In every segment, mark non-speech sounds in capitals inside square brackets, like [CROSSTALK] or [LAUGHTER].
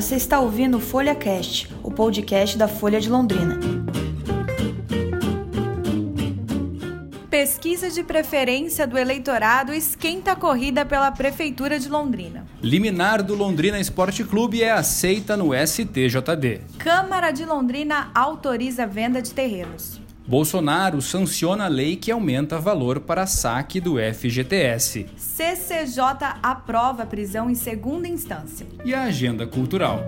você está ouvindo o Folha Cast, o podcast da Folha de Londrina. Pesquisa de preferência do eleitorado esquenta a corrida pela Prefeitura de Londrina. Liminar do Londrina Esporte Clube é aceita no STJD. Câmara de Londrina autoriza a venda de terrenos. Bolsonaro sanciona a lei que aumenta valor para saque do FGTS. CCJ aprova a prisão em segunda instância. E a agenda cultural.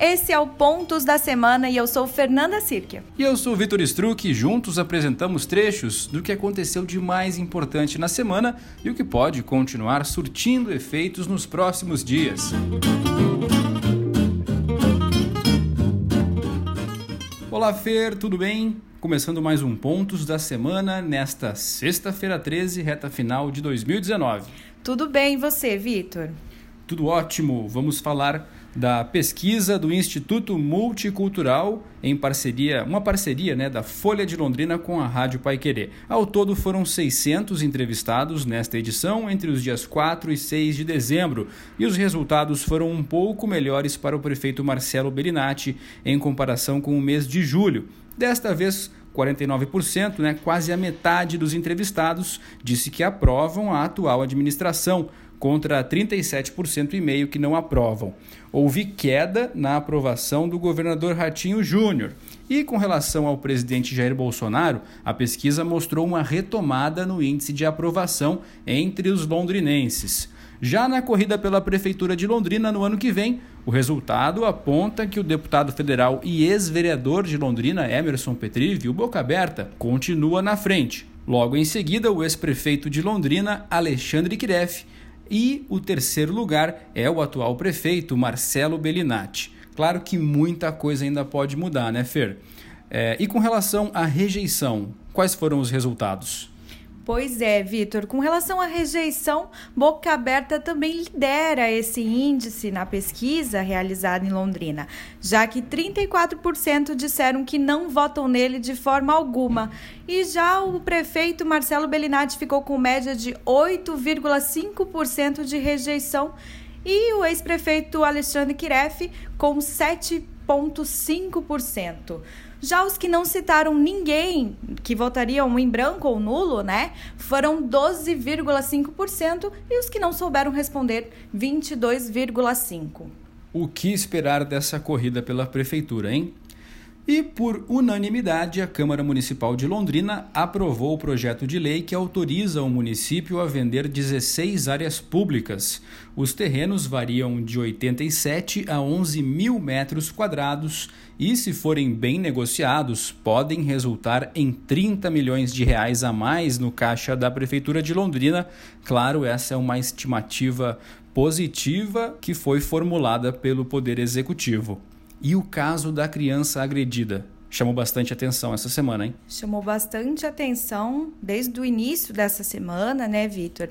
Esse é o Pontos da Semana e eu sou Fernanda Sirkia. E eu sou Vitor Struck e juntos apresentamos trechos do que aconteceu de mais importante na semana e o que pode continuar surtindo efeitos nos próximos dias. Olá, Fer, tudo bem? Começando mais um Pontos da Semana nesta sexta-feira 13, reta final de 2019. Tudo bem, e você, Vitor? Tudo ótimo. Vamos falar da pesquisa do Instituto Multicultural em parceria, uma parceria né, da Folha de Londrina com a Rádio Pai Querer. Ao todo foram 600 entrevistados nesta edição entre os dias 4 e 6 de dezembro e os resultados foram um pouco melhores para o prefeito Marcelo Bellinati em comparação com o mês de julho. Desta vez 49%, né, quase a metade dos entrevistados, disse que aprovam a atual administração, contra 37% e meio que não aprovam. Houve queda na aprovação do governador Ratinho Júnior. E com relação ao presidente Jair Bolsonaro, a pesquisa mostrou uma retomada no índice de aprovação entre os londrinenses. Já na corrida pela Prefeitura de Londrina no ano que vem, o resultado aponta que o deputado federal e ex-vereador de Londrina, Emerson Petri, o Boca Aberta, continua na frente. Logo em seguida, o ex-prefeito de Londrina, Alexandre Kiref, e o terceiro lugar é o atual prefeito, Marcelo Bellinati. Claro que muita coisa ainda pode mudar, né, Fer? É, e com relação à rejeição, quais foram os resultados? Pois é, Vitor. Com relação à rejeição, Boca Aberta também lidera esse índice na pesquisa realizada em Londrina, já que 34% disseram que não votam nele de forma alguma. E já o prefeito Marcelo Bellinati ficou com média de 8,5% de rejeição e o ex-prefeito Alexandre Kiref com 7,5%. Já os que não citaram ninguém que votariam em branco ou nulo, né, foram 12,5% e os que não souberam responder, 22,5%. O que esperar dessa corrida pela prefeitura, hein? E, por unanimidade, a Câmara Municipal de Londrina aprovou o projeto de lei que autoriza o município a vender 16 áreas públicas. Os terrenos variam de 87 a 11 mil metros quadrados e, se forem bem negociados, podem resultar em 30 milhões de reais a mais no caixa da Prefeitura de Londrina. Claro, essa é uma estimativa positiva que foi formulada pelo Poder Executivo. E o caso da criança agredida? Chamou bastante atenção essa semana, hein? Chamou bastante atenção desde o início dessa semana, né, Vitor?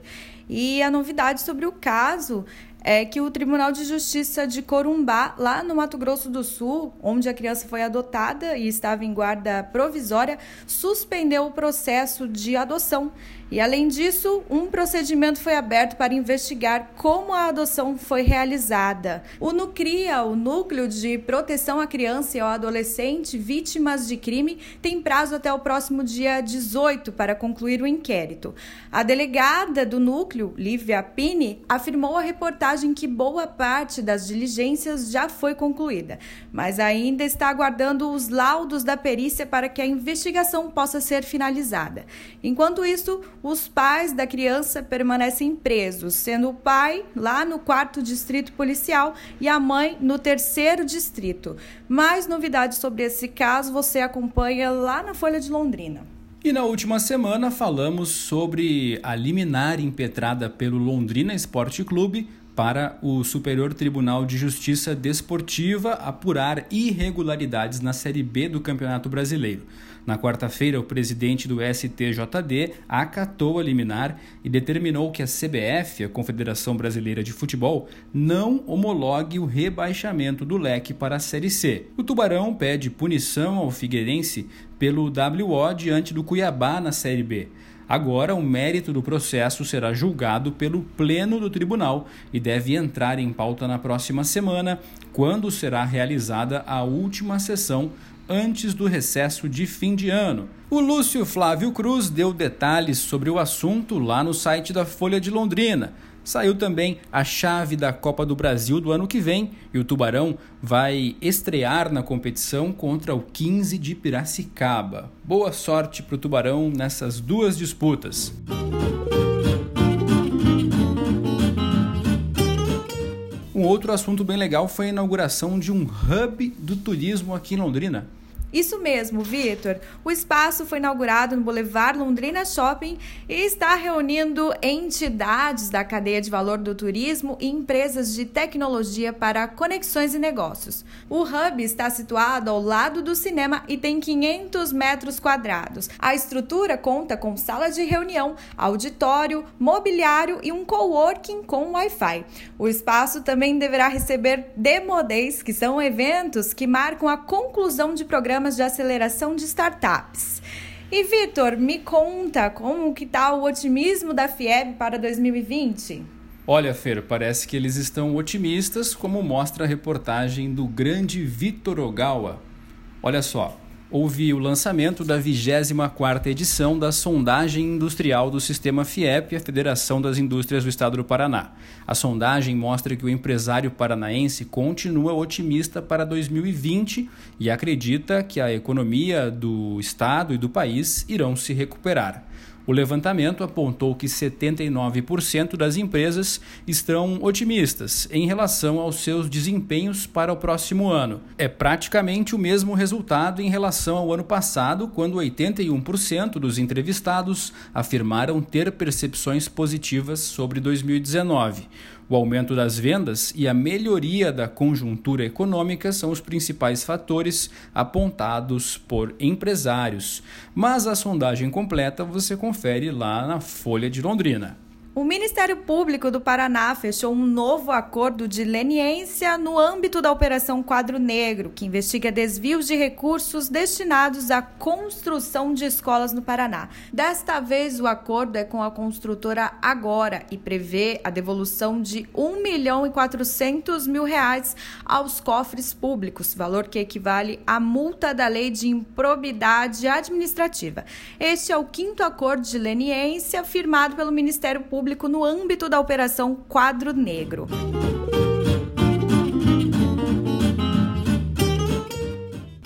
E a novidade sobre o caso é que o Tribunal de Justiça de Corumbá, lá no Mato Grosso do Sul, onde a criança foi adotada e estava em guarda provisória, suspendeu o processo de adoção. E, além disso, um procedimento foi aberto para investigar como a adoção foi realizada. O NUCRIA, o Núcleo de Proteção à Criança e ao Adolescente Vítimas de Crime, tem prazo até o próximo dia 18 para concluir o inquérito. A delegada do núcleo, Lívia Pini, afirmou à reportagem em que boa parte das diligências já foi concluída, mas ainda está aguardando os laudos da perícia para que a investigação possa ser finalizada. Enquanto isso, os pais da criança permanecem presos, sendo o pai lá no quarto distrito policial e a mãe no terceiro distrito. Mais novidades sobre esse caso você acompanha lá na Folha de Londrina. E na última semana falamos sobre a liminar impetrada pelo Londrina Esporte Clube para o Superior Tribunal de Justiça Desportiva apurar irregularidades na Série B do Campeonato Brasileiro. Na quarta-feira, o presidente do STJD acatou a liminar e determinou que a CBF, a Confederação Brasileira de Futebol, não homologue o rebaixamento do leque para a Série C. O Tubarão pede punição ao Figueirense pelo WO diante do Cuiabá na Série B. Agora, o mérito do processo será julgado pelo Pleno do Tribunal e deve entrar em pauta na próxima semana, quando será realizada a última sessão antes do recesso de fim de ano. O Lúcio Flávio Cruz deu detalhes sobre o assunto lá no site da Folha de Londrina. Saiu também a chave da Copa do Brasil do ano que vem e o Tubarão vai estrear na competição contra o 15 de Piracicaba. Boa sorte para o Tubarão nessas duas disputas. Um outro assunto bem legal foi a inauguração de um hub do turismo aqui em Londrina. Isso mesmo, Vitor. O espaço foi inaugurado no Boulevard Londrina Shopping e está reunindo entidades da cadeia de valor do turismo e empresas de tecnologia para conexões e negócios. O hub está situado ao lado do cinema e tem 500 metros quadrados. A estrutura conta com sala de reunião, auditório, mobiliário e um coworking com Wi-Fi. O espaço também deverá receber Demo Days, que são eventos que marcam a conclusão de programas programas de aceleração de startups. E Vitor, me conta como que está o otimismo da FIEB para 2020? Olha, Fer, parece que eles estão otimistas, como mostra a reportagem do grande Vitor Ogawa. Olha só, houve o lançamento da 24ª edição da sondagem industrial do Sistema FIEP, a Federação das Indústrias do Estado do Paraná. A sondagem mostra que o empresário paranaense continua otimista para 2020 e acredita que a economia do estado e do país irão se recuperar. O levantamento apontou que 79% das empresas estão otimistas em relação aos seus desempenhos para o próximo ano. É praticamente o mesmo resultado em relação ao ano passado, quando 81% dos entrevistados afirmaram ter percepções positivas sobre 2019. O aumento das vendas e a melhoria da conjuntura econômica são os principais fatores apontados por empresários. Mas a sondagem completa você confere lá na Folha de Londrina. O Ministério Público do Paraná fechou um novo acordo de leniência no âmbito da Operação Quadro Negro, que investiga desvios de recursos destinados à construção de escolas no Paraná. Desta vez, o acordo é com a construtora Agora e prevê a devolução de 1 milhão e 400 mil reais aos cofres públicos, valor que equivale à multa da lei de improbidade administrativa. Este é o quinto acordo de leniência firmado pelo Ministério Público público no âmbito da Operação Quadro Negro.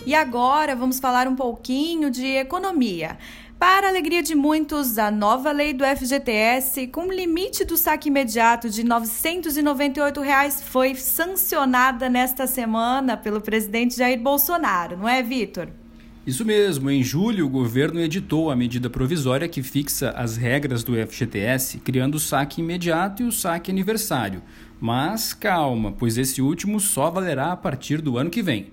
E agora vamos falar um pouquinho de economia. Para a alegria de muitos, a nova lei do FGTS, com limite do saque imediato de 998 reais, foi sancionada nesta semana pelo presidente Jair Bolsonaro, não é, Vitor? Isso mesmo, em julho o governo editou a medida provisória que fixa as regras do FGTS, criando o saque imediato e o saque aniversário. Mas calma, pois esse último só valerá a partir do ano que vem.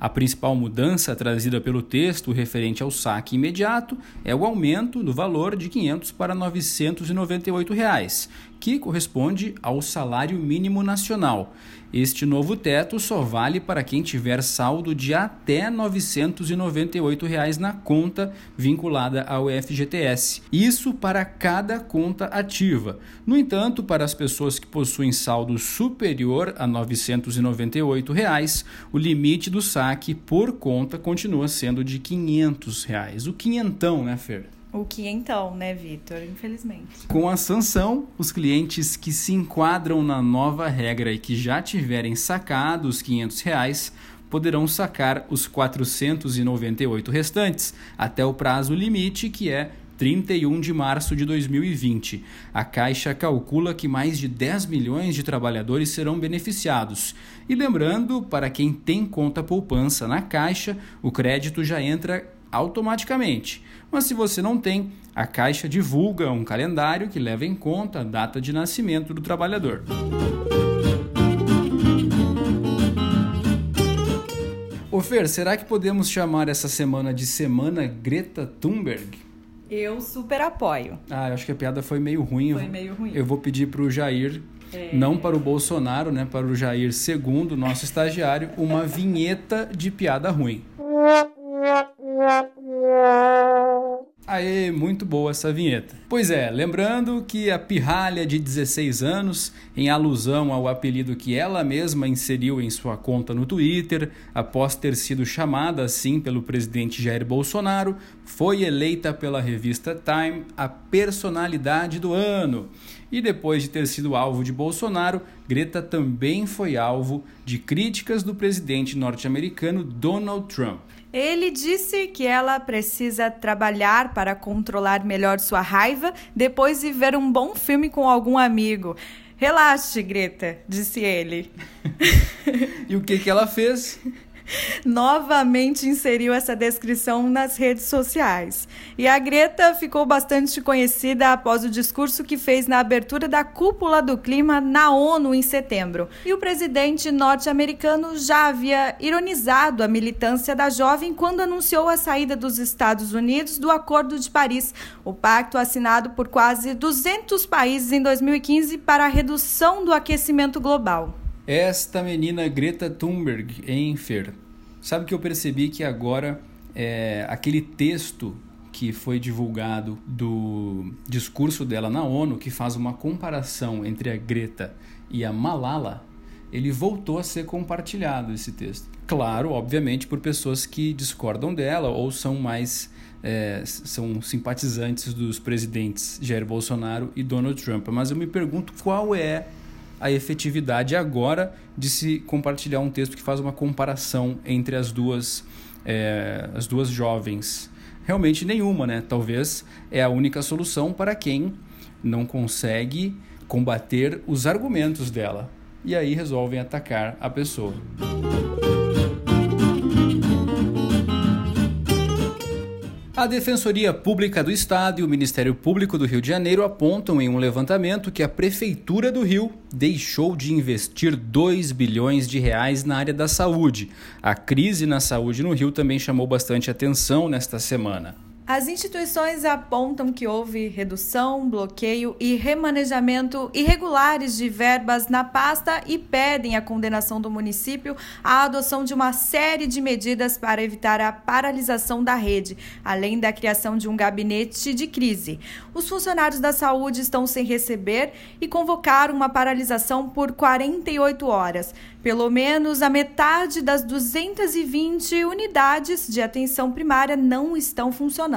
A principal mudança trazida pelo texto referente ao saque imediato é o aumento do valor de 500 para 998 reais, que corresponde ao salário mínimo nacional. Este novo teto só vale para quem tiver saldo de até 998 reais na conta vinculada ao FGTS. Isso para cada conta ativa. No entanto, para as pessoas que possuem saldo superior a 998 reais, o limite do saque por conta continua sendo de 500 reais. O quinhentão, né, Fer? O que então, né, Vitor? Infelizmente. Com a sanção, os clientes que se enquadram na nova regra e que já tiverem sacado os 500 reais poderão sacar os 498 restantes até o prazo limite, que é 31 de março de 2020. A Caixa calcula que mais de 10 milhões de trabalhadores serão beneficiados. E lembrando, para quem tem conta poupança na Caixa, o crédito já entra automaticamente. Mas se você não tem, a Caixa divulga um calendário que leva em conta a data de nascimento do trabalhador. Ô Fer, será que podemos chamar essa semana de Semana Greta Thunberg? Eu super apoio. Ah, eu acho que a piada foi meio ruim. Foi meio ruim. Eu vou pedir para o Jair, é... não para o Bolsonaro, né, para o Jair segundo, nosso estagiário, uma vinheta de piada ruim. Aê, muito boa essa vinheta. Pois é, lembrando que a pirralha de 16 anos, em alusão ao apelido que ela mesma inseriu em sua conta no Twitter, após ter sido chamada assim pelo presidente Jair Bolsonaro, foi eleita pela revista Time a personalidade do ano. E depois de ter sido alvo de Bolsonaro, Greta também foi alvo de críticas do presidente norte-americano Donald Trump. Ele disse que ela precisa trabalhar para controlar melhor sua raiva depois de ver um bom filme com algum amigo. Relaxe, Greta, disse ele. [LAUGHS] e o que, que ela fez? Novamente inseriu essa descrição nas redes sociais. E a Greta ficou bastante conhecida após o discurso que fez na abertura da cúpula do clima na ONU em setembro. E o presidente norte-americano já havia ironizado a militância da jovem quando anunciou a saída dos Estados Unidos do Acordo de Paris, o pacto assinado por quase 200 países em 2015 para a redução do aquecimento global. Esta menina Greta Thunberg em Fer. Sabe que eu percebi que agora é, aquele texto que foi divulgado do discurso dela na ONU, que faz uma comparação entre a Greta e a Malala, ele voltou a ser compartilhado esse texto. Claro, obviamente, por pessoas que discordam dela ou são mais é, são simpatizantes dos presidentes Jair Bolsonaro e Donald Trump. Mas eu me pergunto qual é a efetividade agora de se compartilhar um texto que faz uma comparação entre as duas, é, as duas jovens. Realmente nenhuma, né? Talvez é a única solução para quem não consegue combater os argumentos dela. E aí resolvem atacar a pessoa. A Defensoria Pública do Estado e o Ministério Público do Rio de Janeiro apontam em um levantamento que a Prefeitura do Rio deixou de investir 2 bilhões de reais na área da saúde. A crise na saúde no Rio também chamou bastante atenção nesta semana. As instituições apontam que houve redução, bloqueio e remanejamento irregulares de verbas na pasta e pedem a condenação do município à adoção de uma série de medidas para evitar a paralisação da rede, além da criação de um gabinete de crise. Os funcionários da saúde estão sem receber e convocaram uma paralisação por 48 horas. Pelo menos a metade das 220 unidades de atenção primária não estão funcionando.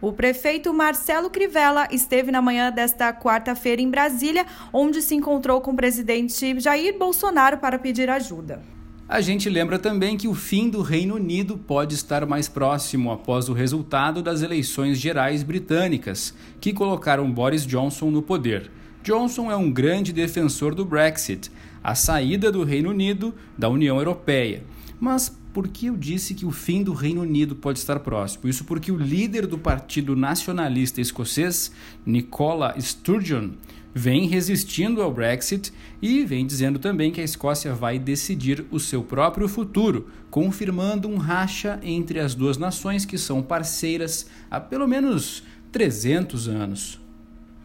O prefeito Marcelo Crivella esteve na manhã desta quarta-feira em Brasília, onde se encontrou com o presidente Jair Bolsonaro para pedir ajuda. A gente lembra também que o fim do Reino Unido pode estar mais próximo após o resultado das eleições gerais britânicas, que colocaram Boris Johnson no poder. Johnson é um grande defensor do Brexit, a saída do Reino Unido da União Europeia. Mas por que eu disse que o fim do Reino Unido pode estar próximo? Isso porque o líder do Partido Nacionalista Escocês, Nicola Sturgeon, vem resistindo ao Brexit e vem dizendo também que a Escócia vai decidir o seu próprio futuro, confirmando um racha entre as duas nações que são parceiras há pelo menos 300 anos.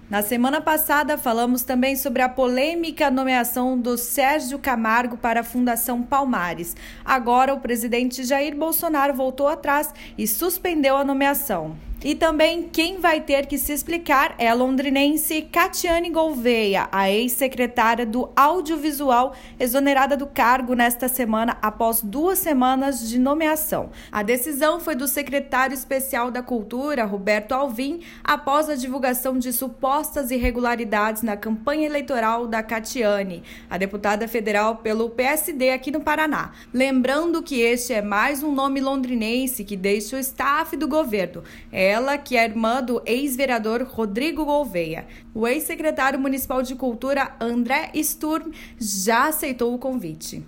Na semana passada, falamos também sobre a polêmica nomeação do Sérgio Camargo para a Fundação Palmares. Agora, o presidente Jair Bolsonaro voltou atrás e suspendeu a nomeação. E também quem vai ter que se explicar é a londrinense Catiane Gouveia, a ex-secretária do Audiovisual, exonerada do cargo nesta semana após duas semanas de nomeação. A decisão foi do secretário especial da Cultura, Roberto Alvim, após a divulgação de supostas irregularidades na campanha eleitoral da Catiane, a deputada federal pelo PSD aqui no Paraná. Lembrando que este é mais um nome londrinense que deixa o staff do governo. É ela, que é irmã do ex-vereador Rodrigo Gouveia. O ex-secretário municipal de Cultura, André Sturm, já aceitou o convite.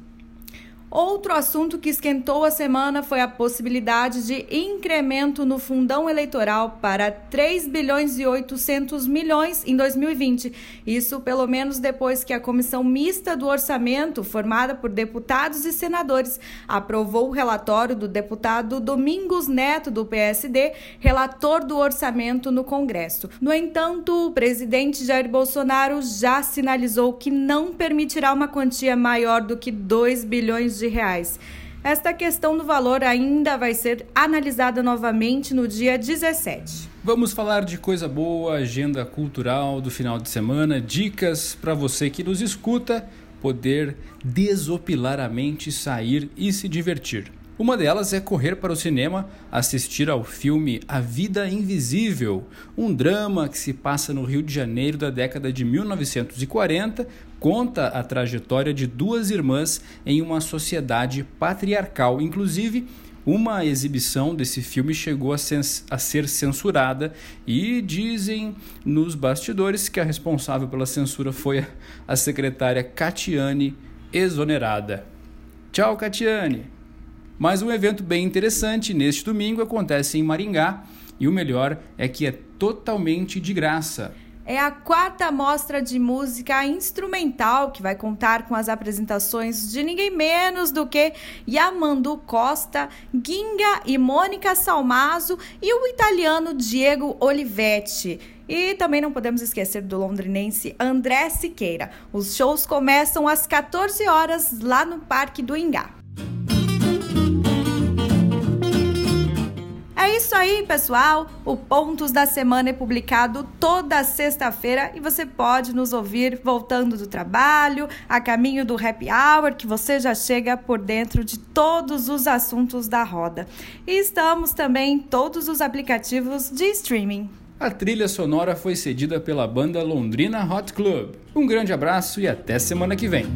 Outro assunto que esquentou a semana foi a possibilidade de incremento no fundão eleitoral para 3 bilhões e 800 milhões em 2020. Isso pelo menos depois que a comissão mista do orçamento, formada por deputados e senadores, aprovou o relatório do deputado Domingos Neto do PSD, relator do orçamento no Congresso. No entanto, o presidente Jair Bolsonaro já sinalizou que não permitirá uma quantia maior do que 2 bilhões de reais. Esta questão do valor ainda vai ser analisada novamente no dia 17. Vamos falar de coisa boa, agenda cultural do final de semana, dicas para você que nos escuta poder desopilaramente sair e se divertir. Uma delas é correr para o cinema assistir ao filme A Vida Invisível, um drama que se passa no Rio de Janeiro da década de 1940, conta a trajetória de duas irmãs em uma sociedade patriarcal. Inclusive, uma exibição desse filme chegou a, a, ser censurada e dizem nos bastidores que a responsável pela censura foi a secretária Catiane, exonerada. Tchau, Catiane! Mas um evento bem interessante neste domingo acontece em Maringá e o melhor é que é totalmente de graça. É a quarta mostra de música instrumental que vai contar com as apresentações de ninguém menos do que Yamandu Costa, Ginga e Mônica Salmazo e o italiano Diego Olivetti. E também não podemos esquecer do londrinense André Siqueira. Os shows começam às 14 horas lá no Parque do Ingá. É isso aí, pessoal. O Pontos da Semana é publicado toda sexta-feira e você pode nos ouvir voltando do trabalho, a caminho do happy hour, que você já chega por dentro de todos os assuntos da roda. E estamos também em todos os aplicativos de streaming. A trilha sonora foi cedida pela banda Londrina Hot Club. Um grande abraço e até semana que vem.